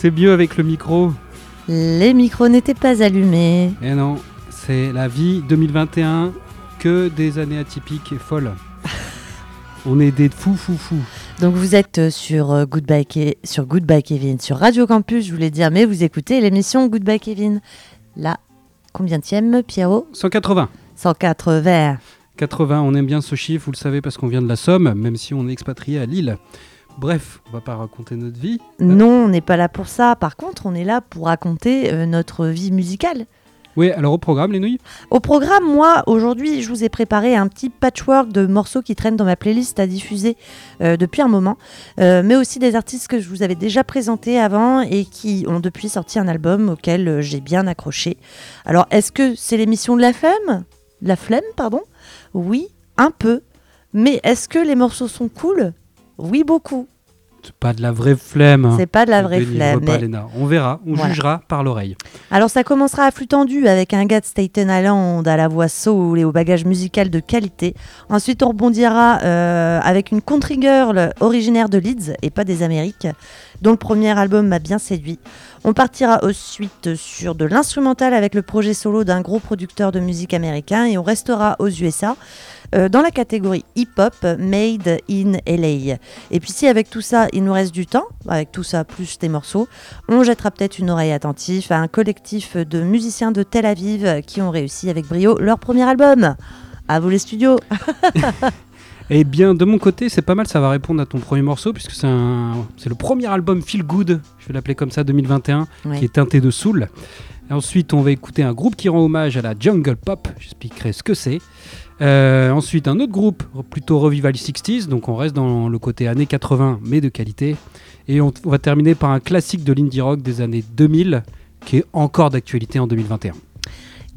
C'est mieux avec le micro. Les micros n'étaient pas allumés. Eh non, c'est la vie 2021, que des années atypiques et folles. On est des fous fous fous. Donc vous êtes sur euh, Goodbye, Ke- sur Goodbye Kevin, sur Radio Campus, je voulais dire, mais vous écoutez l'émission Goodbye Kevin. Là, combienième, Pierrot? 180. 180. 80, on aime bien ce chiffre, vous le savez, parce qu'on vient de la Somme, même si on est expatrié à Lille. Bref, on va pas raconter notre vie. Non, on n'est pas là pour ça. Par contre, on est là pour raconter euh, notre vie musicale. Oui, alors au programme, les nouilles? Au programme, moi, aujourd'hui, je vous ai préparé un petit patchwork de morceaux qui traînent dans ma playlist à diffuser euh, depuis un moment, euh, mais aussi des artistes que je vous avais déjà présentés avant et qui ont depuis sorti un album auquel euh, j'ai bien accroché. Alors, est-ce que c'est l'émission de la flemme? La flemme, pardon? Oui, un peu. Mais est-ce que les morceaux sont cool? Oui, beaucoup. C'est pas de la vraie flemme. C'est pas de la vraie flemme. mais-. On verra, on Voilà. jugera par l'oreille. Alors ça commencera à flux tendu avec un gars de Staten Island à la voix soul et au bagage musical de qualité. Ensuite on rebondira euh, avec une country girl originaire de Leeds et pas des Amériques, dont le premier album m'a bien séduit. On partira ensuite sur de l'instrumental avec le projet solo d'un gros producteur de musique américain et on restera aux USA. Euh, dans la catégorie hip-hop Made in LA. Et puis si avec tout ça il nous reste du temps, avec tout ça plus tes morceaux, on jettera peut-être une oreille attentive à un collectif de musiciens de Tel Aviv qui ont réussi avec brio leur premier album. À vous les studios. Eh bien, de mon côté, c'est pas mal, ça va répondre à ton premier morceau, puisque c'est le premier album Feel Good, je vais l'appeler comme ça, 2021, Ouais. qui est teinté de soul. Et ensuite, on va écouter un groupe qui rend hommage à la jungle pop, j'expliquerai ce que c'est. Euh, ensuite, un autre groupe, plutôt revival 60s, donc on reste dans le côté années 80, mais de qualité. Et on, on va terminer par un classique de l'indie rock des années 2000, qui est encore d'actualité en 2021.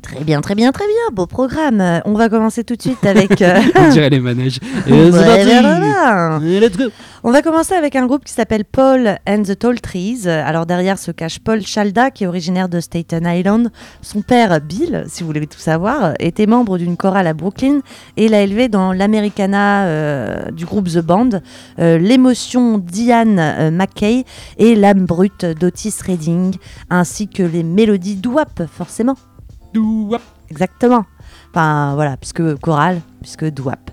Très bien, très bien, très bien. Beau programme. On va commencer tout de suite avec. euh, On dirait les manèges. Et Ouais, On va commencer avec un groupe qui s'appelle Paul and the Tall Trees. Alors derrière se cache Paul Chalda, qui est originaire de Staten Island. Son père, Bill, si vous voulez tout savoir, était membre d'une chorale à Brooklyn et l'a élevé dans l'Americana euh, du groupe The Band, euh, l'émotion Diane McKay et l'âme brute d'Otis Redding, ainsi que les mélodies d'Ouap, forcément. Exactement. Enfin voilà, puisque chorale, puisque douap.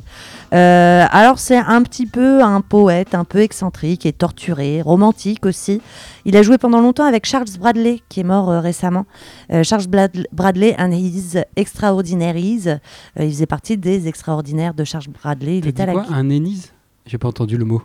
Euh, alors c'est un petit peu un poète un peu excentrique et torturé, romantique aussi. Il a joué pendant longtemps avec Charles Bradley, qui est mort euh, récemment. Euh, Charles Bradley and his Extraordinaries. Il faisait partie des extraordinaires de Charles Bradley. Il était à la quoi? Un énise J'ai pas entendu le mot.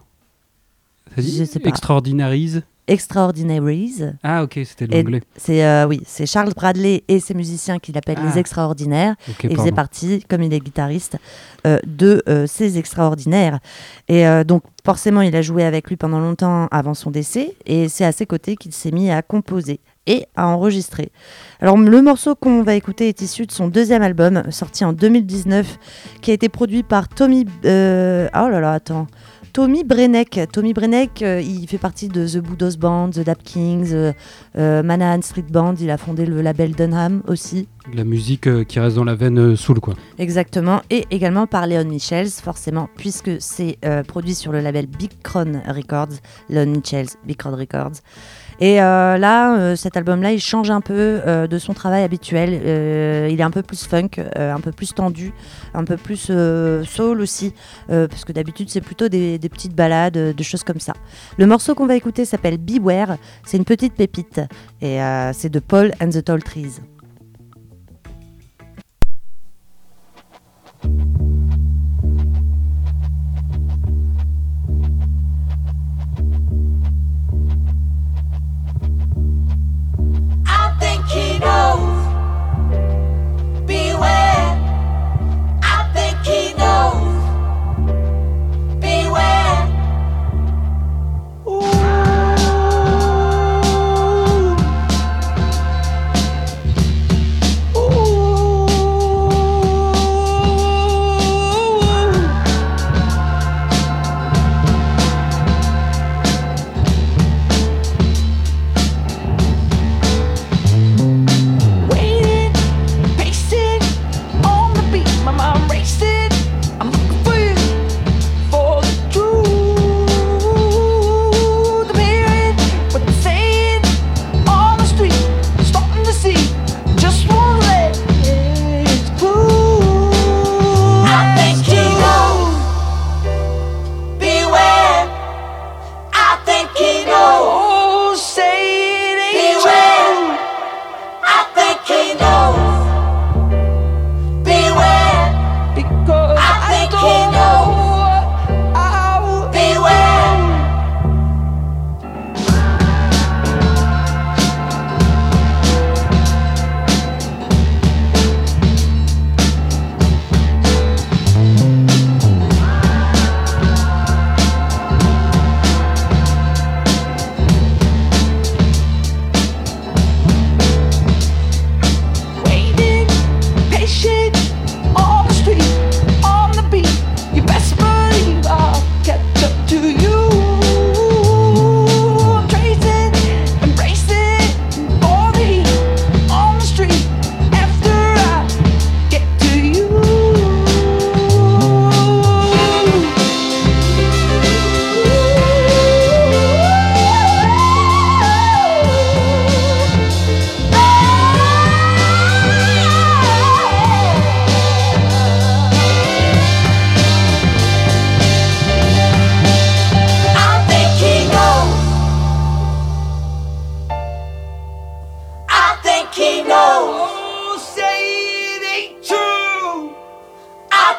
Ça dit Je sais pas. Extraordinaries Extraordinaries. Ah ok, c'était l'anglais. C'est euh, oui, c'est Charles Bradley et ses musiciens qu'il appelle Ah. les extraordinaires. Il faisait partie, comme il est guitariste, euh, de euh, ces extraordinaires. Et donc, forcément, il a joué avec lui pendant longtemps avant son décès. Et c'est à ses côtés qu'il s'est mis à composer et à enregistrer. Alors, le morceau qu'on va écouter est issu de son deuxième album, sorti en 2019, qui a été produit par Tommy. oh là là, attends. Tommy Brenneck. Tommy Brenneck, euh, il fait partie de The Budos Band, The Dap Kings, euh, euh, Manahan Street Band. Il a fondé le label Dunham aussi. La musique qui reste dans la veine soul quoi. Exactement, et également par Leon Michels, forcément, puisque c'est produit sur le label Big Crown Records, Leon Michels, Big Crown Records. Et euh, là, euh, cet album-là, il change un peu euh, de son travail habituel. Il est un peu plus funk, un peu plus tendu, un peu plus soul aussi, parce que d'habitude, c'est plutôt des, des petites balades, des choses comme ça. Le morceau qu'on va écouter s'appelle Beware, c'est une petite pépite, et c'est de Paul and the Tall Trees.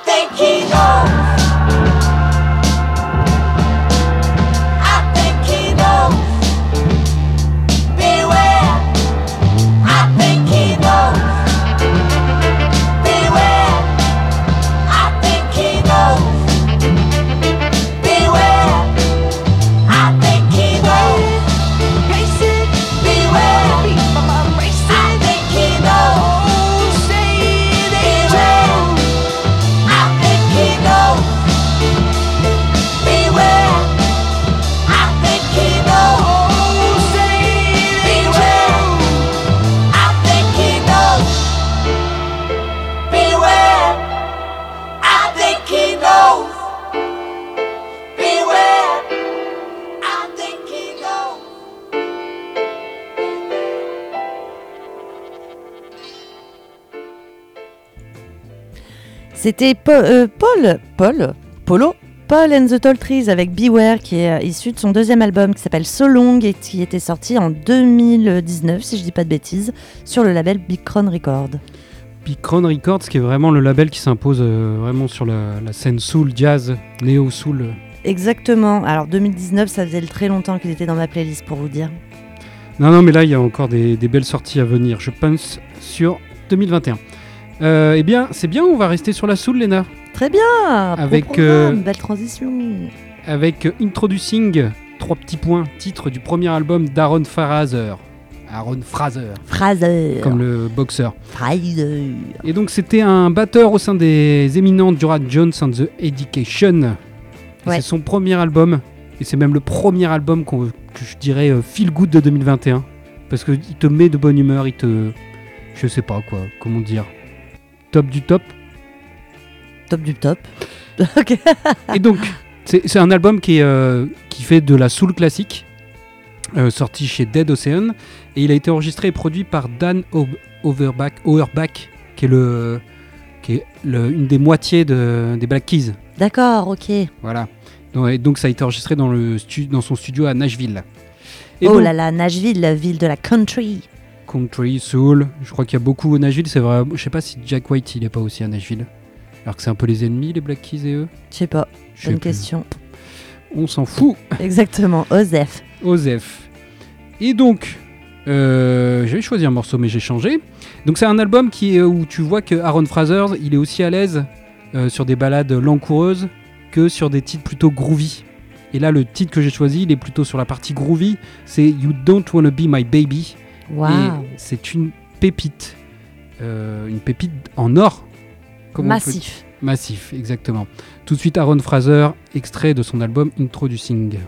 thank you. C'était Po- euh, Paul, Paul, Polo, Paul and the Tall Trees avec Beware qui est euh, issu de son deuxième album qui s'appelle So Long et qui était sorti en 2019 si je dis pas de bêtises sur le label Big Crown Record. Puis Crown Records, qui est vraiment le label qui s'impose euh, vraiment sur la, la scène soul, jazz, néo soul. Exactement. Alors 2019 ça faisait très longtemps qu'il était dans ma playlist pour vous dire. Non, non, mais là, il y a encore des, des belles sorties à venir, je pense, sur 2021. Euh, eh bien, c'est bien, on va rester sur la soul, Léna, Très bien. Avec, euh, belle transition. avec euh, Introducing, trois petits points, titre du premier album d'Aaron Fraser. Aaron Fraser, Fraser. comme le boxeur. Fraser. Et donc, c'était un batteur au sein des éminents Dura Jones and the Education. Ouais. C'est son premier album, et c'est même le premier album que je dirais euh, feel good de 2021. Parce qu'il te met de bonne humeur, il te. Je sais pas quoi, comment dire. Top du top. Top du top. Et donc, c'est un album qui, est, euh, qui fait de la soul classique, euh, sorti chez Dead Ocean, et il a été enregistré et produit par Dan Overback, Auerbach, qui est, le, qui est le- une des moitiés de- des Black Keys. D'accord, ok. Voilà. Donc, et donc ça a été enregistré dans, le stu- dans son studio à Nashville. Et oh donc, là là, Nashville, la ville de la country. Country, soul, je crois qu'il y a beaucoup à Nashville, c'est vrai. Je sais pas si Jack White il est pas aussi à Nashville. Alors que c'est un peu les ennemis, les Black Keys et eux. Je sais pas, Je sais bonne plus. question. On s'en fout. Exactement, Osef. Osef. Et donc, euh, j'avais choisi un morceau, mais j'ai changé. Donc, c'est un album qui est, où tu vois que Aaron Fraser, il est aussi à l'aise euh, sur des ballades langoureuses que sur des titres plutôt groovy. Et là, le titre que j'ai choisi, il est plutôt sur la partie groovy. C'est You Don't Wanna Be My Baby. Et c'est une pépite. Euh, une pépite en or. Comment Massif. Massif, exactement. Tout de suite, Aaron Fraser, extrait de son album Introducing.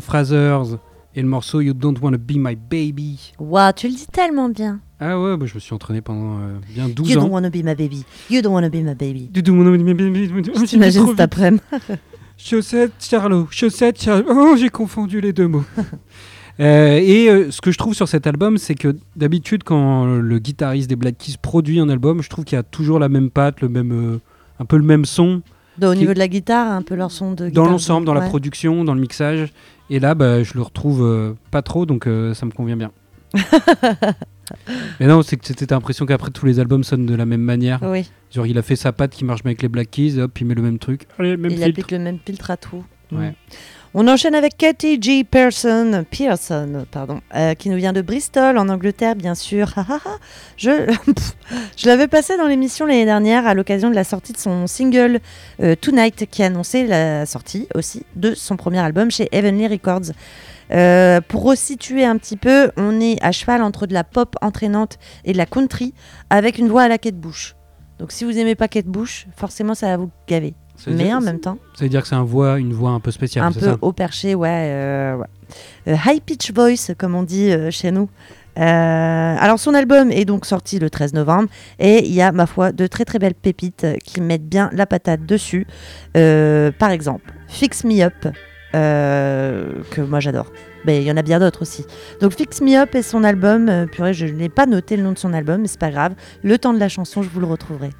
Frasers et le morceau You Don't Wanna Be My Baby. Waouh, tu le dis tellement bien. Ah ouais, bah, je me suis entraîné pendant euh, bien 12 You don't ans. wanna be my baby. You don't wanna be my baby. You don't wanna be my baby. Trop cet après-midi Chaussette, Charlot. Chaussette, Charlot. Oh, j'ai confondu les deux mots. Euh, et euh, ce que je trouve sur cet album, c'est que d'habitude, quand le guitariste des Black Keys produit un album, je trouve qu'il y a toujours la même patte, le même, un peu le même son Au Qui- niveau de la guitare, un peu leur son de guitare. dans l'ensemble, dans la production, dans le mixage. Et là, bah, je le retrouve euh, pas trop, donc euh, ça me convient bien. Mais non, c'est que c'était l'impression qu'après tous les albums sonnent de la même manière. Oui, Genre, il a fait sa patte qui marche bien avec les Black Keys, hop, il met le même truc. Allez, même il filtre. applique le même filtre à tout. Ouais. Mm. On enchaîne avec Katie G. Pearson, Pearson pardon, euh, qui nous vient de Bristol, en Angleterre, bien sûr. Je je l'avais passé dans l'émission l'année dernière à l'occasion de la sortie de son single euh, Tonight, qui annonçait la sortie aussi de son premier album chez Heavenly Records. Euh, pour resituer un petit peu, on est à cheval entre de la pop entraînante et de la country, avec une voix à la Kate Bush. Donc si vous aimez pas Kate Bush, forcément ça va vous gaver. Mais dire- en même temps, Ça veut dire que c'est un voix, une voix un peu spéciale, un peu ça haut perché, ouais. euh, ouais. Euh, high pitch voice, comme on dit euh, chez nous. Euh, alors son album est donc sorti le 13 novembre et il y a ma foi de très très belles pépites qui mettent bien la patate dessus. Euh, par exemple, Fix Me Up, euh, que moi j'adore. Mais il y en a bien d'autres aussi. Donc Fix Me Up est son album. purée, je n'ai pas noté le nom de son album, mais c'est pas grave. Le temps de la chanson, je vous le retrouverai.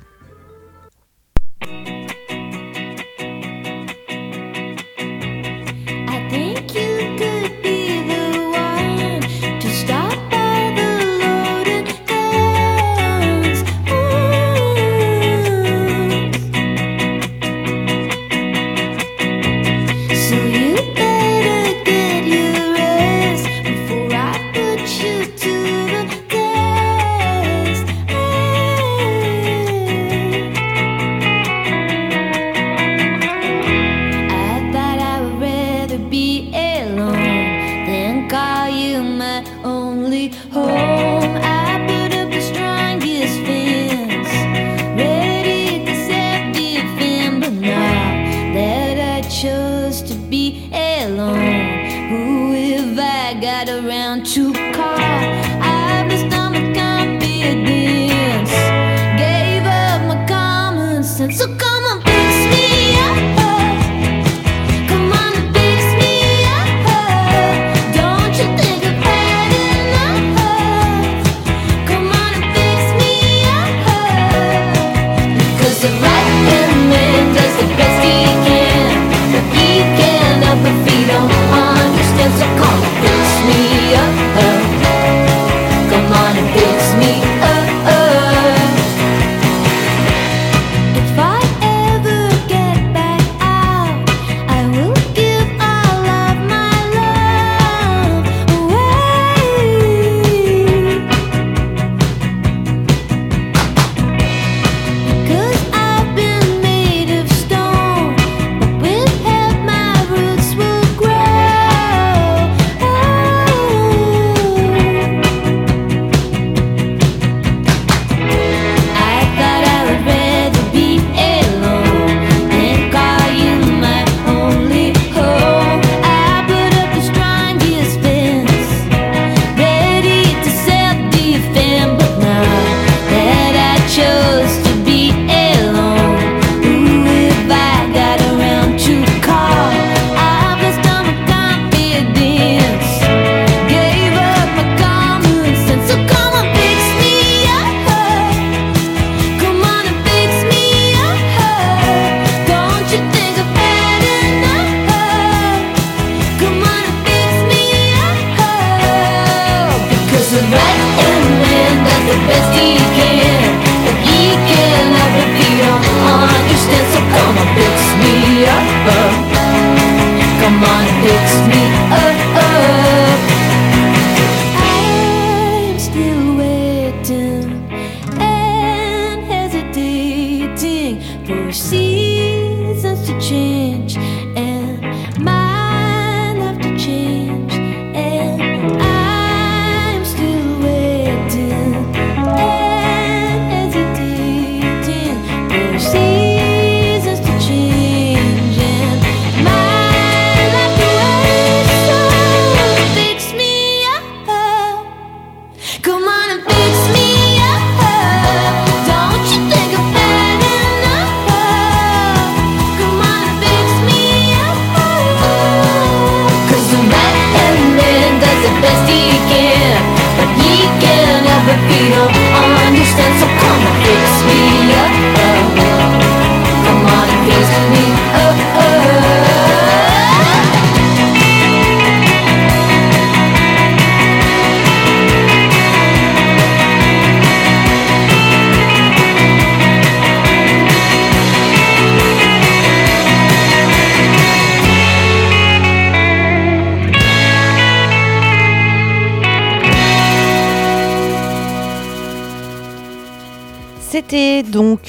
Home.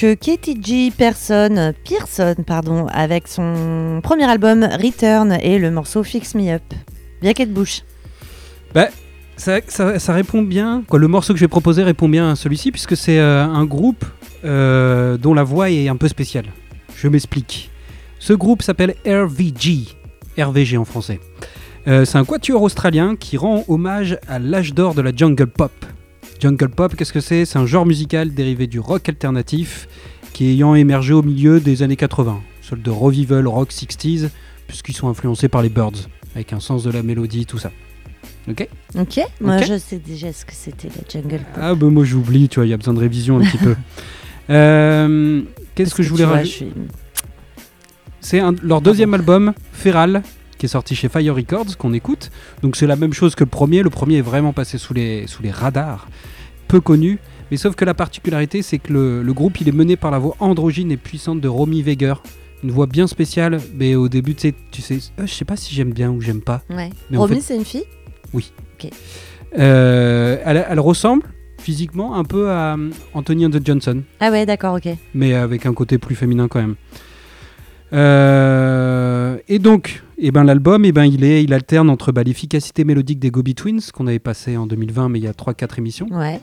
Euh, Katie G. Pearson, Pearson pardon, avec son premier album Return et le morceau Fix Me Up. Bien qu'elle bouche. Ça, ça- répond bien. Le morceau que je vais proposer répond bien à celui-ci, puisque c'est euh, un groupe euh, dont la voix est un peu spéciale. Je m'explique. Ce groupe s'appelle RVG, RVG en français. Euh, c'est un quatuor australien qui rend hommage à l'âge d'or de la jungle pop. Jungle pop, qu'est-ce que c'est? C'est un genre musical dérivé du rock alternatif qui ayant émergé au milieu des années 80, sorte de revival rock 60s, puisqu'ils sont influencés par les Birds, avec un sens de la mélodie, tout ça. Ok? Ok, moi je sais déjà ce que c'était la jungle pop. Ah bah moi j'oublie, tu vois, il y a besoin de révision un petit peu. Euh, Qu'est-ce que je voulais rajouter? suis- C'est leur deuxième album, Feral, qui est sorti chez Fire Records, qu'on écoute. Donc c'est la même chose que le premier. Le premier est vraiment passé sous les, sous les radars, peu connu. Mais sauf que la particularité, c'est que le, le groupe, il est mené par la voix androgyne et puissante de Romy Weger. Une voix bien spéciale, mais au début, tu sais, tu sais euh, je sais pas si j'aime bien ou j'aime pas. Ouais. Mais en Romy, fait- c'est une fille? Euh, elle, elle ressemble physiquement un peu à euh, Anthony and the Johnson. Ah ouais, d'accord, ok. mais avec un côté plus féminin quand même. Euh, et donc, eh ben, l'album, eh ben, il, est, il alterne entre bah, l'efficacité mélodique des Gobi Twins, qu'on avait passé en 2020, mais il y a 3-4 émissions, Ouais,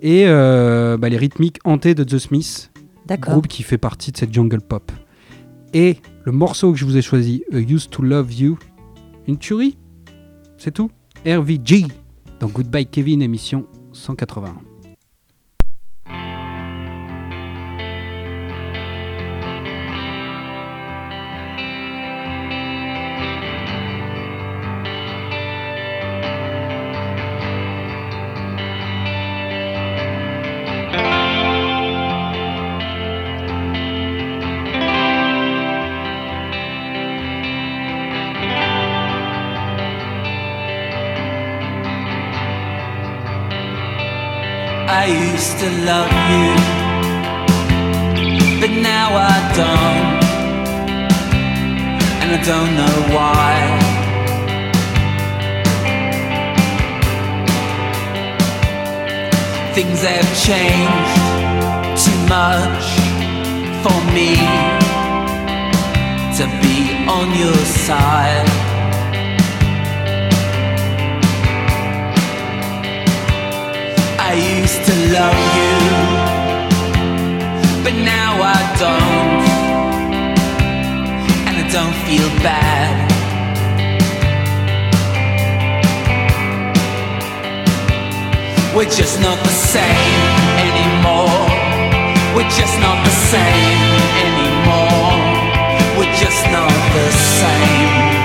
et euh, bah, les rythmiques hantées de The Smiths, d'accord. groupe qui fait partie de cette jungle pop. Et le morceau que je vous ai choisi, A Used to Love You, une tuerie, c'est tout. RVG, dans Goodbye Kevin, émission 181. I used to love you, but now I don't, and I don't know why. Things have changed too much for me to be on your side. I used to love you, but now I don't, and I don't feel bad. We're just not the same anymore. We're just not the same anymore. We're just not the same.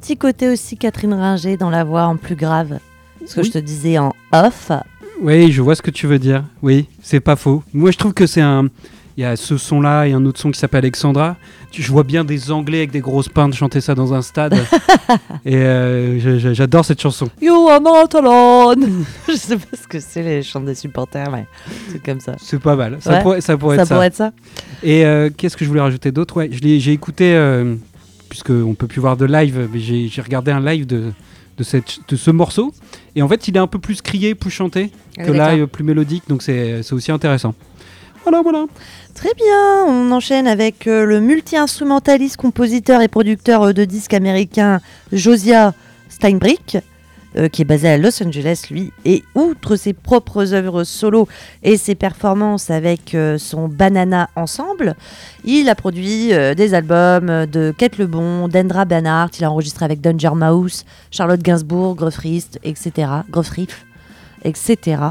Petit côté aussi Catherine Ringer dans la voix en plus grave. Ce que Oui. je te disais en off. Oui, je vois ce que tu veux dire. Oui, c'est pas faux. Moi, je trouve que c'est un. Il y a ce son-là et un autre son qui s'appelle Alexandra. Je vois bien des Anglais avec des grosses pintes chanter ça dans un stade. et euh, j'adore cette chanson. You are not alone. je sais pas ce que c'est les chants des supporters, mais c'est comme ça. C'est pas mal. Ça Ouais, pourrait, ça pourrait ça être ça. pourrait être ça. Et euh, qu'est-ce que je voulais rajouter d'autre? Ouais, j'ai écouté, euh, puisqu'on peut plus voir de live, mais j'ai regardé un live de, de, cette, de ce morceau. Et en fait, il est un peu plus crié, plus chanté Ah que là, plus mélodique. Donc c'est aussi intéressant. Voilà, voilà. Très bien, on enchaîne avec euh, le multi-instrumentaliste, compositeur et producteur euh, de disques américain Josiah Steinbrick, euh, qui est basé à Los Angeles, lui. Et outre ses propres œuvres solo et ses performances avec euh, son Banana Ensemble, il a produit euh, des albums de Kate Lebon, d'Endra Banhart, il a enregistré avec Danger Mouse, Charlotte Gainsbourg, Groffrist, etc. Groffriff, etc.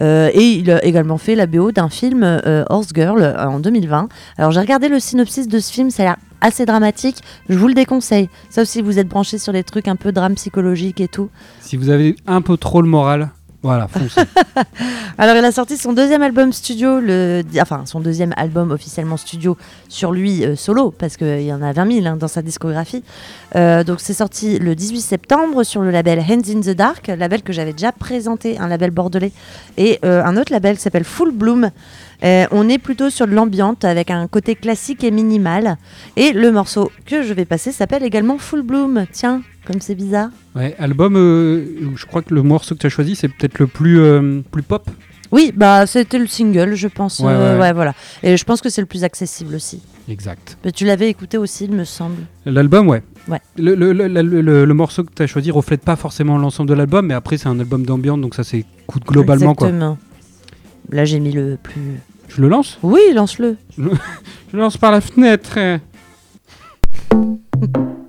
Euh, et il a également fait la BO d'un film euh, Horse Girl euh, en 2020. Alors j'ai regardé le synopsis de ce film, ça a l'air assez dramatique. Je vous le déconseille. Sauf si vous êtes branché sur les trucs un peu drame psychologique et tout. Si vous avez un peu trop le moral, voilà. Alors il a sorti son deuxième album studio, le, enfin son deuxième album officiellement studio sur lui euh, solo, parce qu'il y en a 20 000 hein, dans sa discographie. Euh, donc c'est sorti le 18 septembre sur le label Hands in the Dark, label que j'avais déjà présenté, un label bordelais, et euh, un autre label qui s'appelle Full Bloom. Euh, on est plutôt sur de l'ambiante avec un côté classique et minimal. Et le morceau que je vais passer s'appelle également Full Bloom. Tiens, comme c'est bizarre. Ouais, album, euh, je crois que le morceau que tu as choisi, c'est peut-être le plus, euh, plus pop. Oui, bah c'était le single, je pense. Ouais, ouais, ouais. voilà. Et je pense que c'est le plus accessible aussi. Exact. Mais tu l'avais écouté aussi, il me semble. L'album, ouais. Ouais. Le, le- le- le- le- le morceau que tu as choisi reflète pas forcément l'ensemble de l'album, mais après, c'est un album d'ambiance, donc ça s'écoute globalement. Quoi. Là, j'ai mis le plus. Je le lance Oui, lance-le. Je le lance par la fenêtre.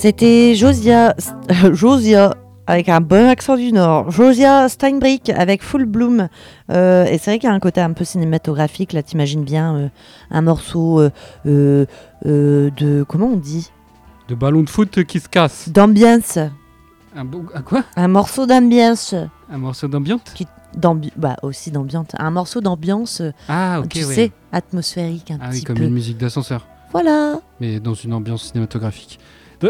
C'était Josia, Josia avec un bon accent du Nord. Josia Steinbrick avec Full Bloom. Euh, et c'est vrai qu'il y a un côté un peu cinématographique. Là, t'imagines bien euh, un morceau euh, euh, euh, de. Comment on dit? De ballon de foot qui se casse. D'ambiance. Un, un quoi? Un morceau d'ambiance. Un morceau d'ambiance? D'ambi- Bah, aussi d'ambiance. Un morceau d'ambiance, euh, Ah, ok, tu ouais. sais, atmosphérique un Ah oui, comme peu. une musique d'ascenseur, Voilà. mais dans une ambiance cinématographique.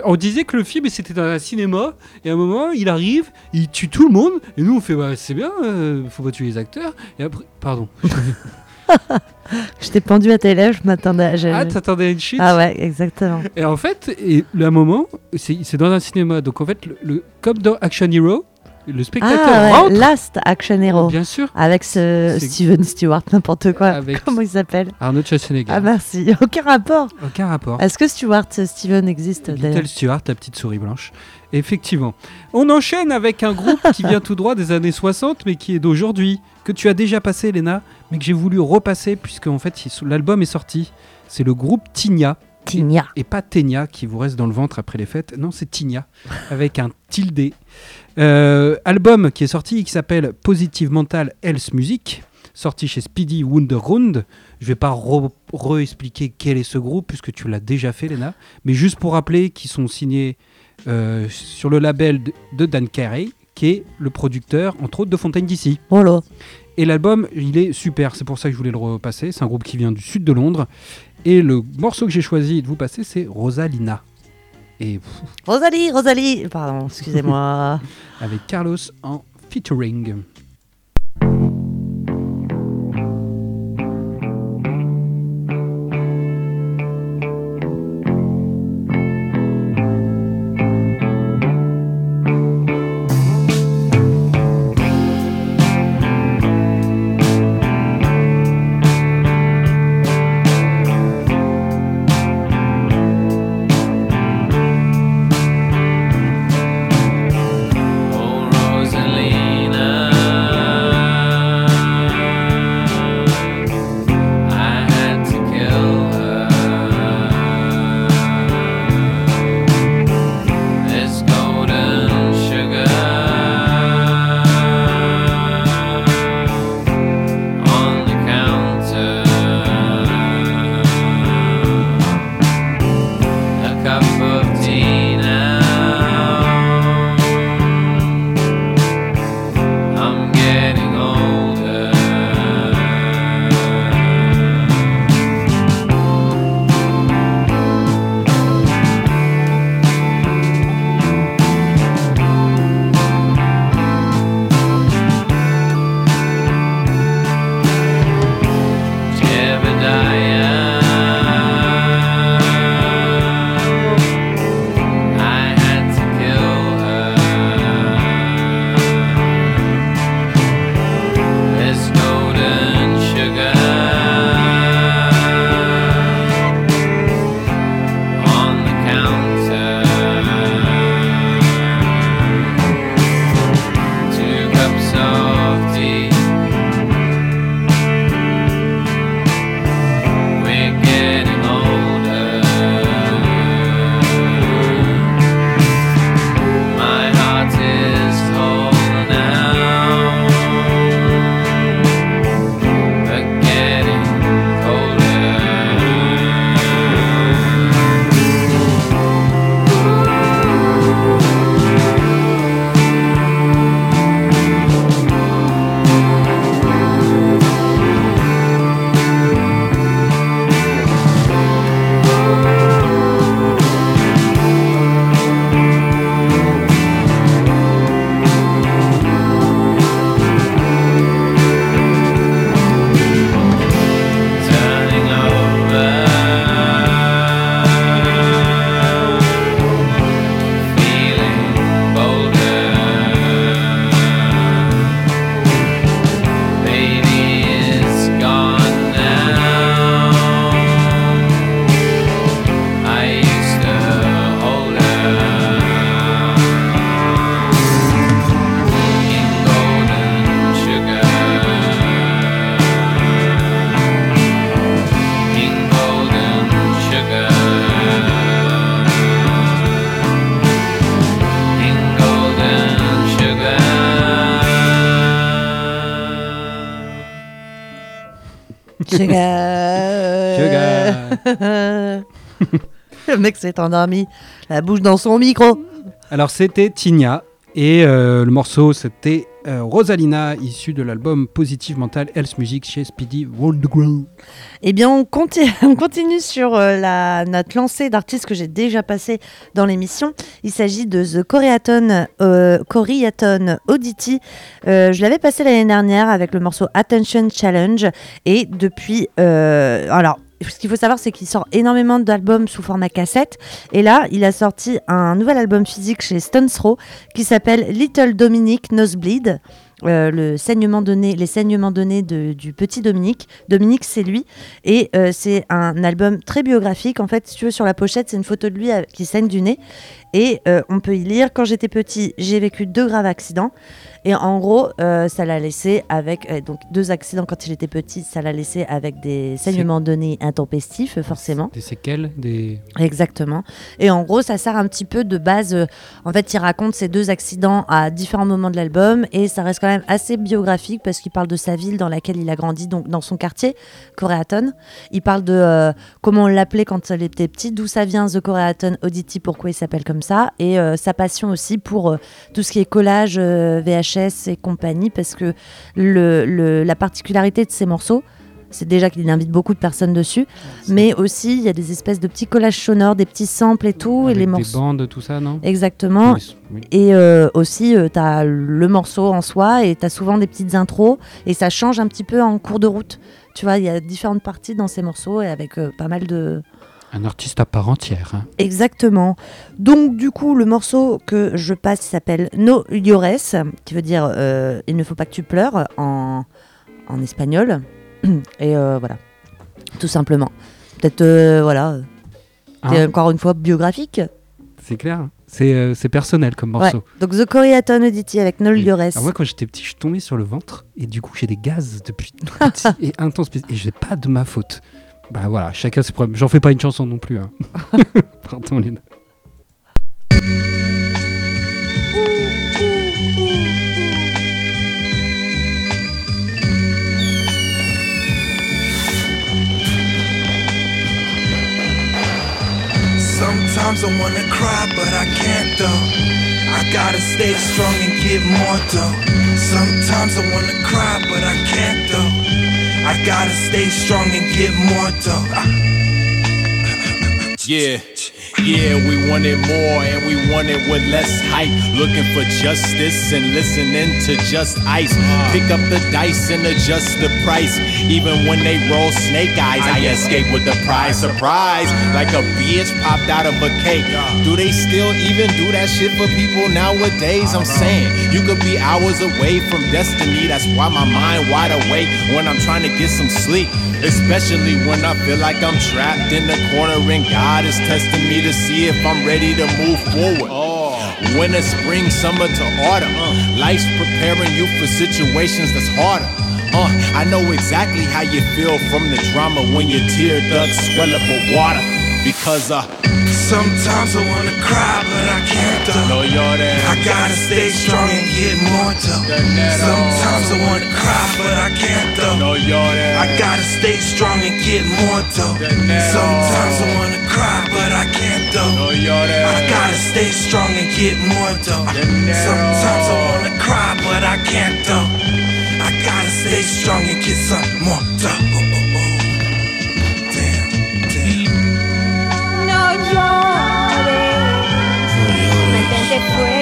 On disait que le film c'était dans un cinéma et à un moment il arrive, il tue tout le monde et nous on fait bah, c'est bien, euh, faut pas tuer les acteurs et après pardon. Je t'ai pendu à tes lèvres, je m'attendais à... ah t'attendais à une chute? Ah ouais, exactement. Et en fait et le un moment c'est c'est dans un cinéma donc en fait le, le- comme dans Action Hero le spectateur Ah ouais, rentre Last Action Hero. bien sûr Avec ce Steven Stewart, n'importe quoi. Avec- Comment il s'appelle Arnold Schwarzenegger. Ah merci, aucun rapport. Aucun rapport. Est-ce que Stewart Steven existe Little Stewart, la petite souris blanche. Effectivement. On enchaîne avec un groupe qui vient tout droit des années 60, mais qui est d'aujourd'hui, que tu as déjà passé, Léna, mais que j'ai voulu repasser, puisque en fait, l'album est sorti. C'est le groupe Tigna, Tigna. et pas Ténia, qui vous reste dans le ventre après les fêtes. Non, c'est Tigna, avec un tilde. Euh, album qui est sorti, qui s'appelle Positive Mental Health Music, sorti chez Speedy Wonderground. Je vais pas re- re-expliquer quel est ce groupe, puisque tu l'as déjà fait, Léna, mais juste pour rappeler qu'ils sont signés euh, sur le label de, de Dan Carey, qui est le producteur, entre autres, de Fontaine d'ici. Oh là. Et l'album, il est super, c'est pour ça que je voulais le repasser. C'est un groupe qui vient du sud de Londres. Et le morceau que j'ai choisi de vous passer, c'est Rosalina. Et Rosalie, Rosalie. Pardon, excusez-moi. avec Carlos en featuring. Sugar. Le mec s'est endormi, la bouche dans son micro. Alors c'était Tigna Et euh, le morceau, c'était euh, Rosalina, issu de l'album Positive Mental Health Music chez Speedy Wonderground. Eh bien, on continue, on continue sur euh, la, notre lancée d'artistes que j'ai déjà passé dans l'émission. Il s'agit de The Koreaton, euh, Oddity. Euh, je l'avais passé l'année dernière avec le morceau Attention Challenge. Et depuis. alors. Ce qu'il faut savoir, c'est qu'il sort énormément d'albums sous format cassette. Et là, il a sorti un nouvel album physique chez Stones qui s'appelle Little Dominic Nosebleed. Euh, le saignement donné, les saignements donnés de- du petit Dominique. Dominique, c'est lui. Et euh, c'est un album très biographique. En fait, si tu veux, sur la pochette, c'est une photo de lui euh, qui saigne du nez. Et on peut y lire Quand j'étais petit, j'ai vécu deux graves accidents. Et en gros, euh, ça l'a laissé avec. euh, donc, deux accidents quand il était petit, ça l'a laissé avec des saignements de nez intempestifs, forcément. Des séquelles, des. Exactement. Et en gros, ça sert un petit peu de base. euh, en fait, il raconte ces deux accidents à différents moments de l'album et ça reste quand même assez biographique parce qu'il parle de sa ville dans laquelle il a grandi, donc dans son quartier, Koreaton. Il parle de euh, comment on l'appelait quand il était petit, d'où ça vient The Koreaton Oddity, pourquoi il s'appelle comme ça, et euh, sa passion aussi pour euh, tout ce qui est collage, euh, VHS et compagnie, parce que le, le- la particularité de ces morceaux, c'est déjà qu'il invite beaucoup de personnes dessus, mais aussi il y a des espèces de petits collages sonores, des petits samples et tout, et les des morceaux. bandes, tout ça, non? Exactement. Oui, oui. Et euh, aussi, tu as le morceau en soi et tu as souvent des petites intros et ça change un petit peu en cours de route. Tu vois, il y a différentes parties dans ces morceaux et avec euh, pas mal de. Un artiste à part entière. hein. Exactement. Donc, du coup, le morceau que je passe s'appelle No Llores, qui veut dire euh, Il ne faut pas que tu pleures en, en espagnol. Et euh, voilà, tout simplement. Peut-être, euh, voilà, Hein c'est encore une fois biographique? C'est clair. hein. C'est euh, personnel comme Ouais. morceau. Donc, The Koreaton Oddity avec No Llores. Ah, moi, quand j'étais petit, je suis tombé sur le ventre et du coup, j'ai des gaz depuis tout petit et intense. Et j'ai pas de ma faute. Bah voilà, chacun ses problèmes. J'en fais pas une chanson non plus. Hein. Pardon, Léna. Sometimes I wanna cry, but I can't though. I gotta stay strong and get more though. Sometimes I wanna cry, but I can't though. I gotta stay strong and get more though. Ah. Yeah, yeah, we wanted more and we want it with less hype. Looking for justice and listening to just ice. Pick up the dice and adjust the price. Even when they roll snake eyes, I escape with the prize. Surprise, like a bitch popped out of a cake. Do they still even do that shit for people nowadays? I'm saying you could be hours away from destiny. That's why my mind wide awake when I'm trying to get some sleep. Especially when I feel like I'm trapped in the corner and God is testing me to see if I'm ready to move forward. Oh. Winter, spring, summer to autumn. Life's preparing you for situations that's harder. Uh, I know exactly how you feel from the drama when your tear ducts swell up with water. Because, uh, Sometimes I wanna cry, but I can't though. I gotta stay strong and get more though. Sometimes I wanna cry, but I can't though. No. I gotta stay strong and get more though. Sometimes I wanna cry, but I can't though. I gotta stay strong and get more though. Sometimes I wanna cry, but I can't though. I gotta stay strong and get some more though. después.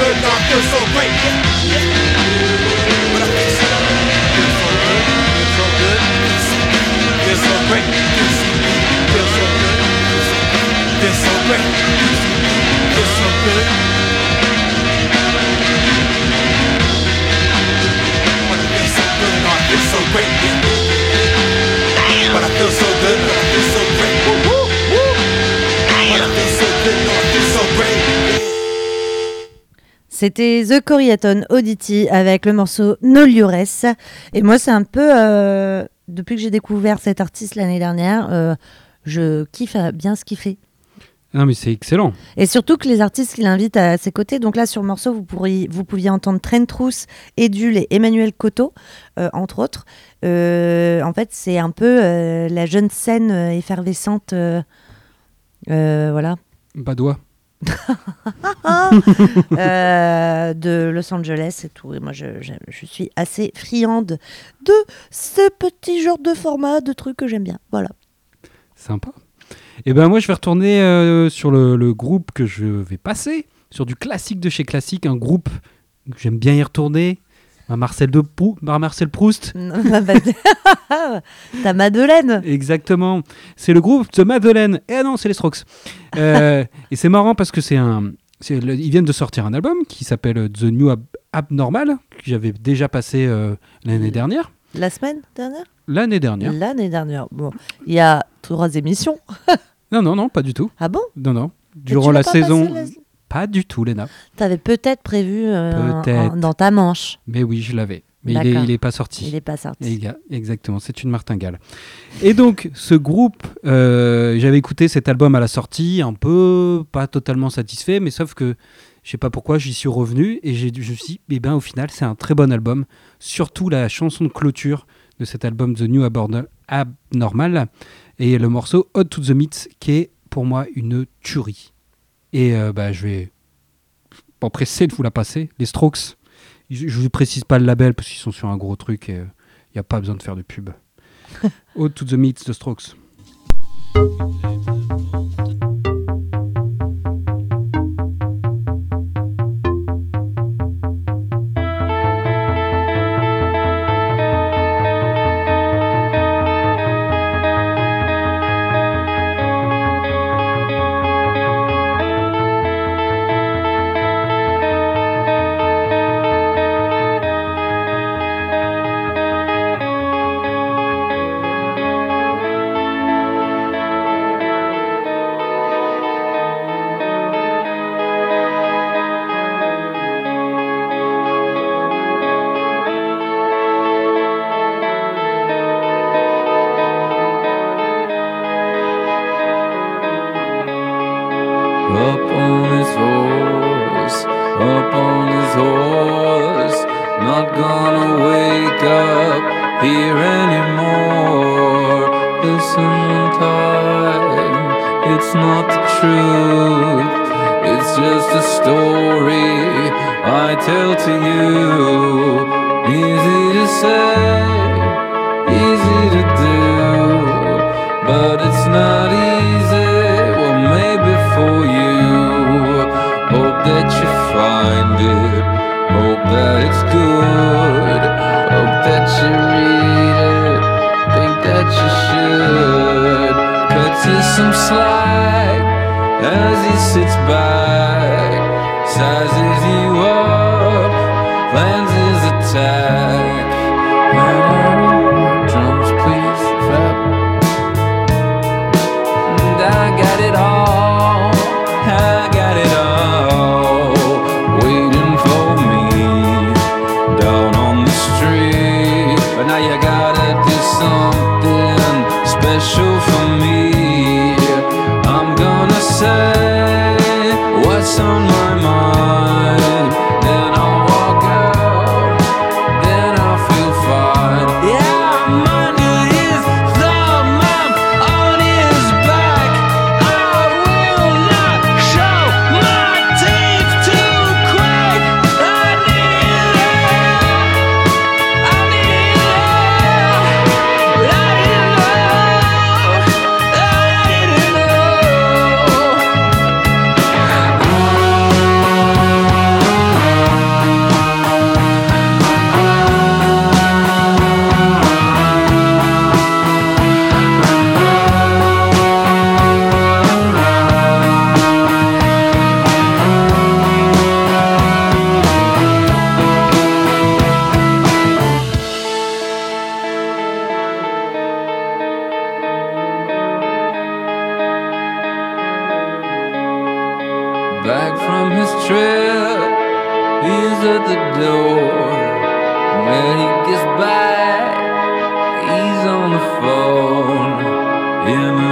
So great. But I so good, so great, so good, so great, so good. But I feel so good, feel so great. But I feel so good, C'était The Coriaton Auditi avec le morceau No Liores. Et moi, c'est un peu. euh, depuis que j'ai découvert cet artiste l'année dernière, euh, je kiffe euh, bien ce qu'il fait. Non, mais c'est excellent. Et surtout que les artistes qu'il invite à ses côtés, donc là sur le morceau, vous, pourriez, vous pouviez entendre Trent Trousse, Edul et Emmanuel Coteau, euh, entre autres. En fait, c'est un peu la jeune scène effervescente. voilà. Badois. euh, de Los Angeles et tout. Et moi, je, suis assez friande de ce petit genre de format, de trucs que j'aime bien. Voilà. Sympa. Et ben moi, je vais retourner euh, sur le, le groupe que je vais passer, sur du classique de chez classique, un groupe que j'aime bien y retourner. Un Marcel, de Prou- un Marcel Proust. T'as Madeleine. Exactement. C'est le groupe The Madeleine. Eh non, c'est les Strokes. Euh, et c'est marrant parce que c'est un. le- ils viennent de sortir un album qui s'appelle The New Ab- Abnormal, que j'avais déjà passé euh, l'année dernière. La semaine dernière? L'année dernière. L'année dernière. Bon, il y a trois émissions. Non, non, non, pas du tout. Ah bon? Non, non. Durant la saison. la- Pas du tout, Léna. T'avais peut-être prévu euh, un- Peut-être. un- dans ta manche. Mais oui, je l'avais. Mais il est, D'accord. il est pas sorti. Il est pas sorti. Et exactement, c'est une martingale. Et donc, ce groupe, euh, j'avais écouté cet album à la sortie, un peu pas totalement satisfait, mais sauf que je sais pas pourquoi, j'y suis revenu et je me suis dit, eh ben, au final, c'est un très bon album. Surtout la chanson de clôture de cet album The New Abnormal et le morceau Hot to the Meat qui est pour moi une tuerie. Et euh, bah, je vais m'empresser de vous la passer. Les Strokes, je ne vous précise pas le label parce qu'ils sont sur un gros truc et il n'y a pas besoin de faire de pub. Hot to the Meat, The Strokes. It's good. Hope that you read it. Think that you should. Cuts you some slack as he sits back,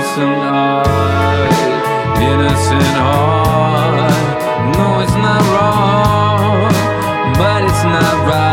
Innocent eyes, innocent heart. No, it's not wrong, but it's not right.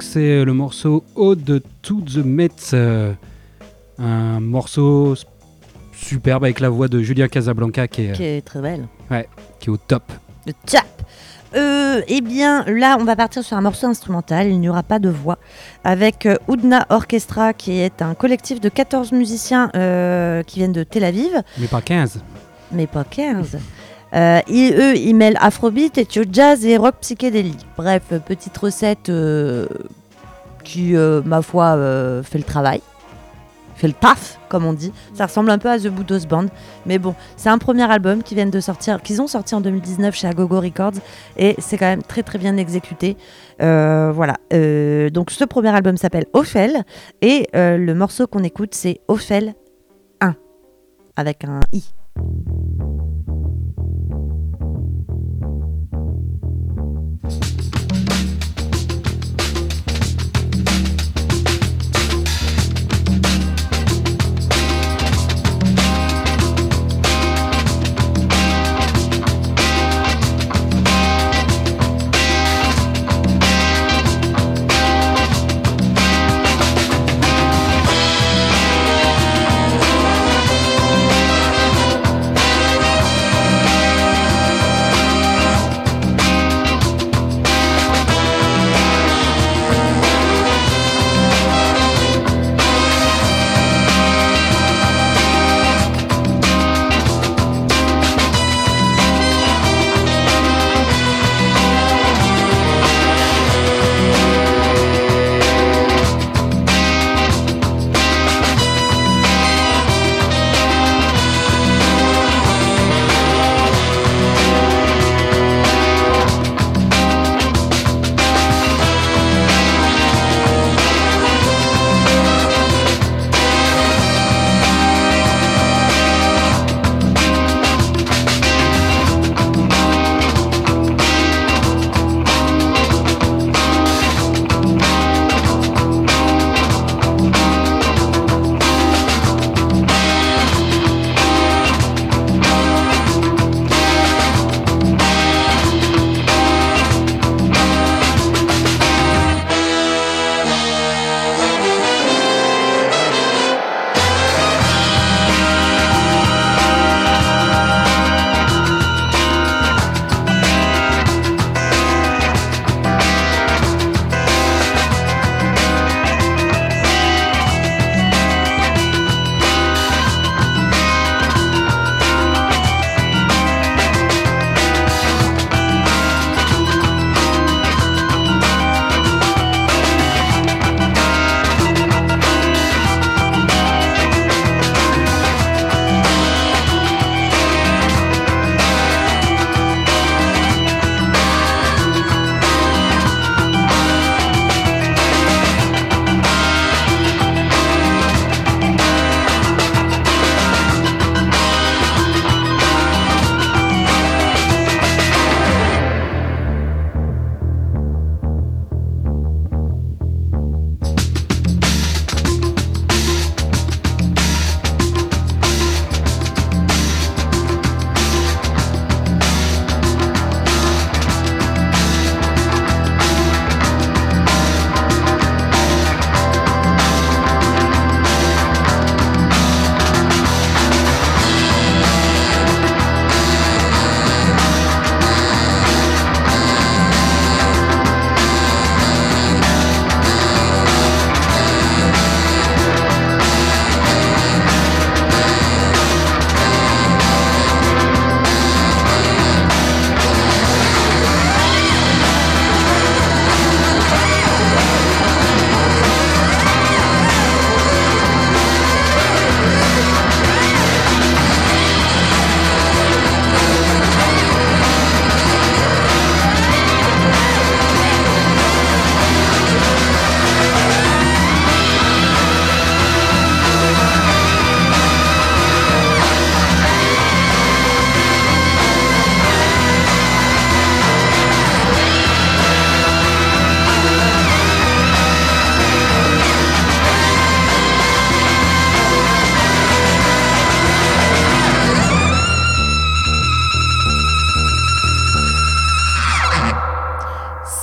C'est le morceau Ode to the Mets. euh, un morceau superbe avec la voix de Julien Casablanca qui est, Qui est très belle. qui est au top. Le tap. Euh, eh bien, là, on va partir sur un morceau instrumental. Il n'y aura pas de voix. Avec euh, Oudna Orchestra, qui est un collectif de 14 musiciens euh, qui viennent de Tel Aviv, Mais pas 15. mais pas 15. Euh, ils- eux, ils mêlent afrobeat, et jazz et rock psychédélique. Bref, petite recette euh, qui, euh, ma foi, euh, fait le travail. Fait le taf, comme on dit. Ça ressemble un peu à The Boudos Band. Mais bon, c'est un premier album qu'ils viennent de sortir, qu'ils ont sorti en 2019 chez Agogo Records. Et c'est quand même très très bien exécuté. Voilà. Donc ce premier album s'appelle Ophel. Et le morceau qu'on écoute, c'est Ophel 1. Avec un I.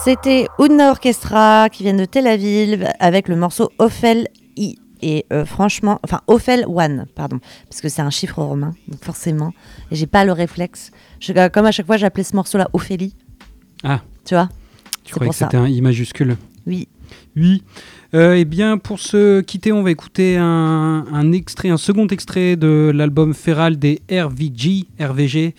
C'était Oudna Orchestra qui vient de Tel Aviv avec le morceau Ophel I. Et euh, franchement, enfin Ophel One, pardon, parce que c'est un chiffre romain, donc forcément. Et j'ai pas le réflexe. Je- euh, comme à chaque fois, j'appelais ce morceau-là Ophélie. Ah. Tu vois? Tu croyais que c'était un I majuscule Oui. Oui. Euh, eh bien, pour se quitter, on va écouter un, un extrait, un second extrait de l'album Feral des RVG, RVG,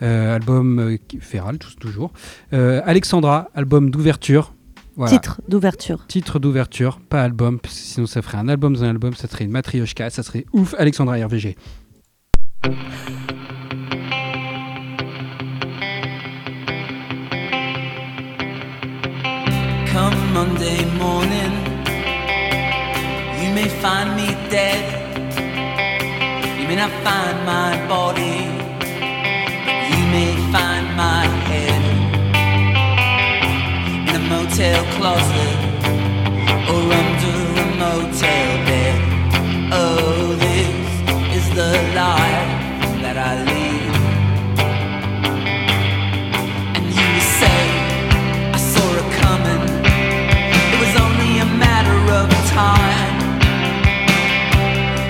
album euh, Feral, tous- toujours. Euh, Alexandra, album d'ouverture. Voilà. Titre d'ouverture. Titre d'ouverture, pas album, parce que sinon ça ferait un album dans un album, ça serait une matrioshka, ça serait ouf, Alexandra RVG. Come Monday morning, you may find me dead. You may not find my body, may find my head in a motel closet or under a motel bed. Oh, this is the life that I lead. And you say, I saw it coming. It was only a matter of time.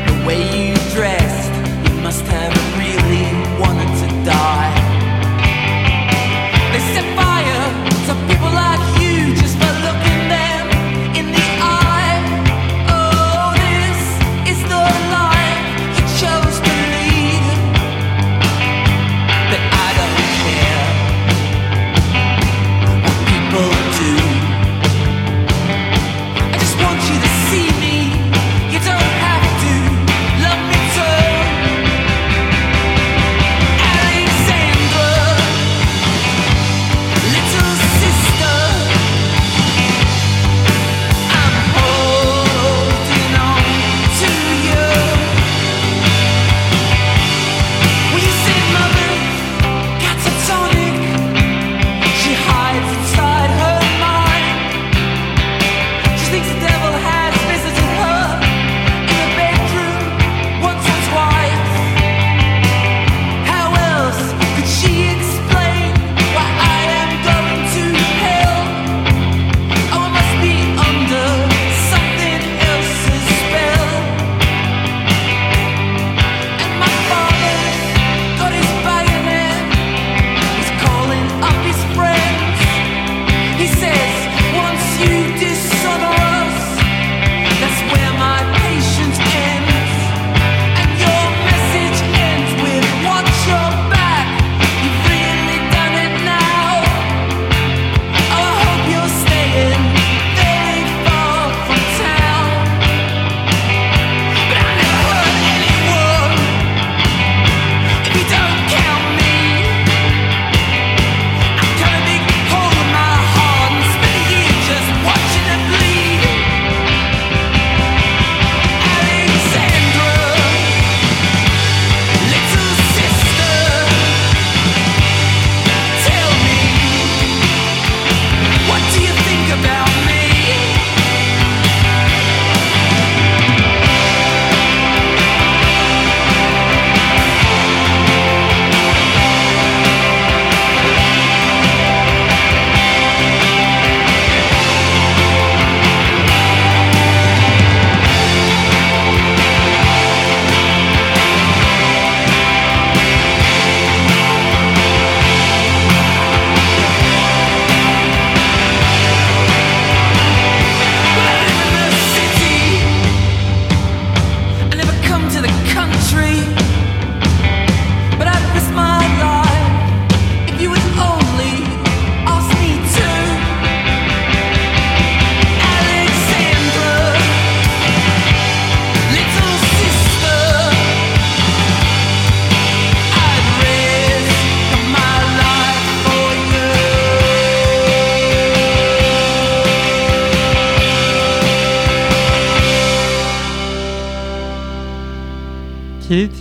The way you dressed, you must have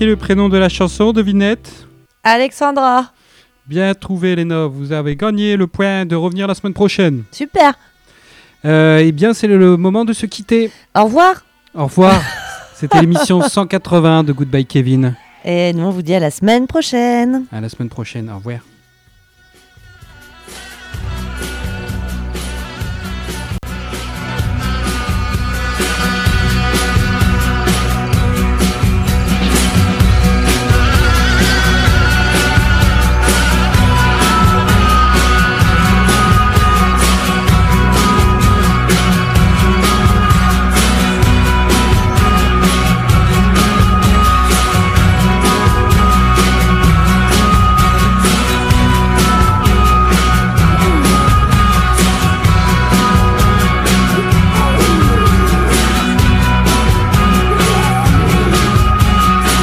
était le prénom de la chanson, devinette? Alexandra, Bien trouvé, Léna. Vous avez gagné le point de revenir la semaine prochaine. super. Euh, eh bien, c'est le moment de se quitter. Au revoir. Au revoir. C'était l'émission 180 de Goodbye Kevin. Et nous, on vous dit à la semaine prochaine. À la semaine prochaine. Au revoir.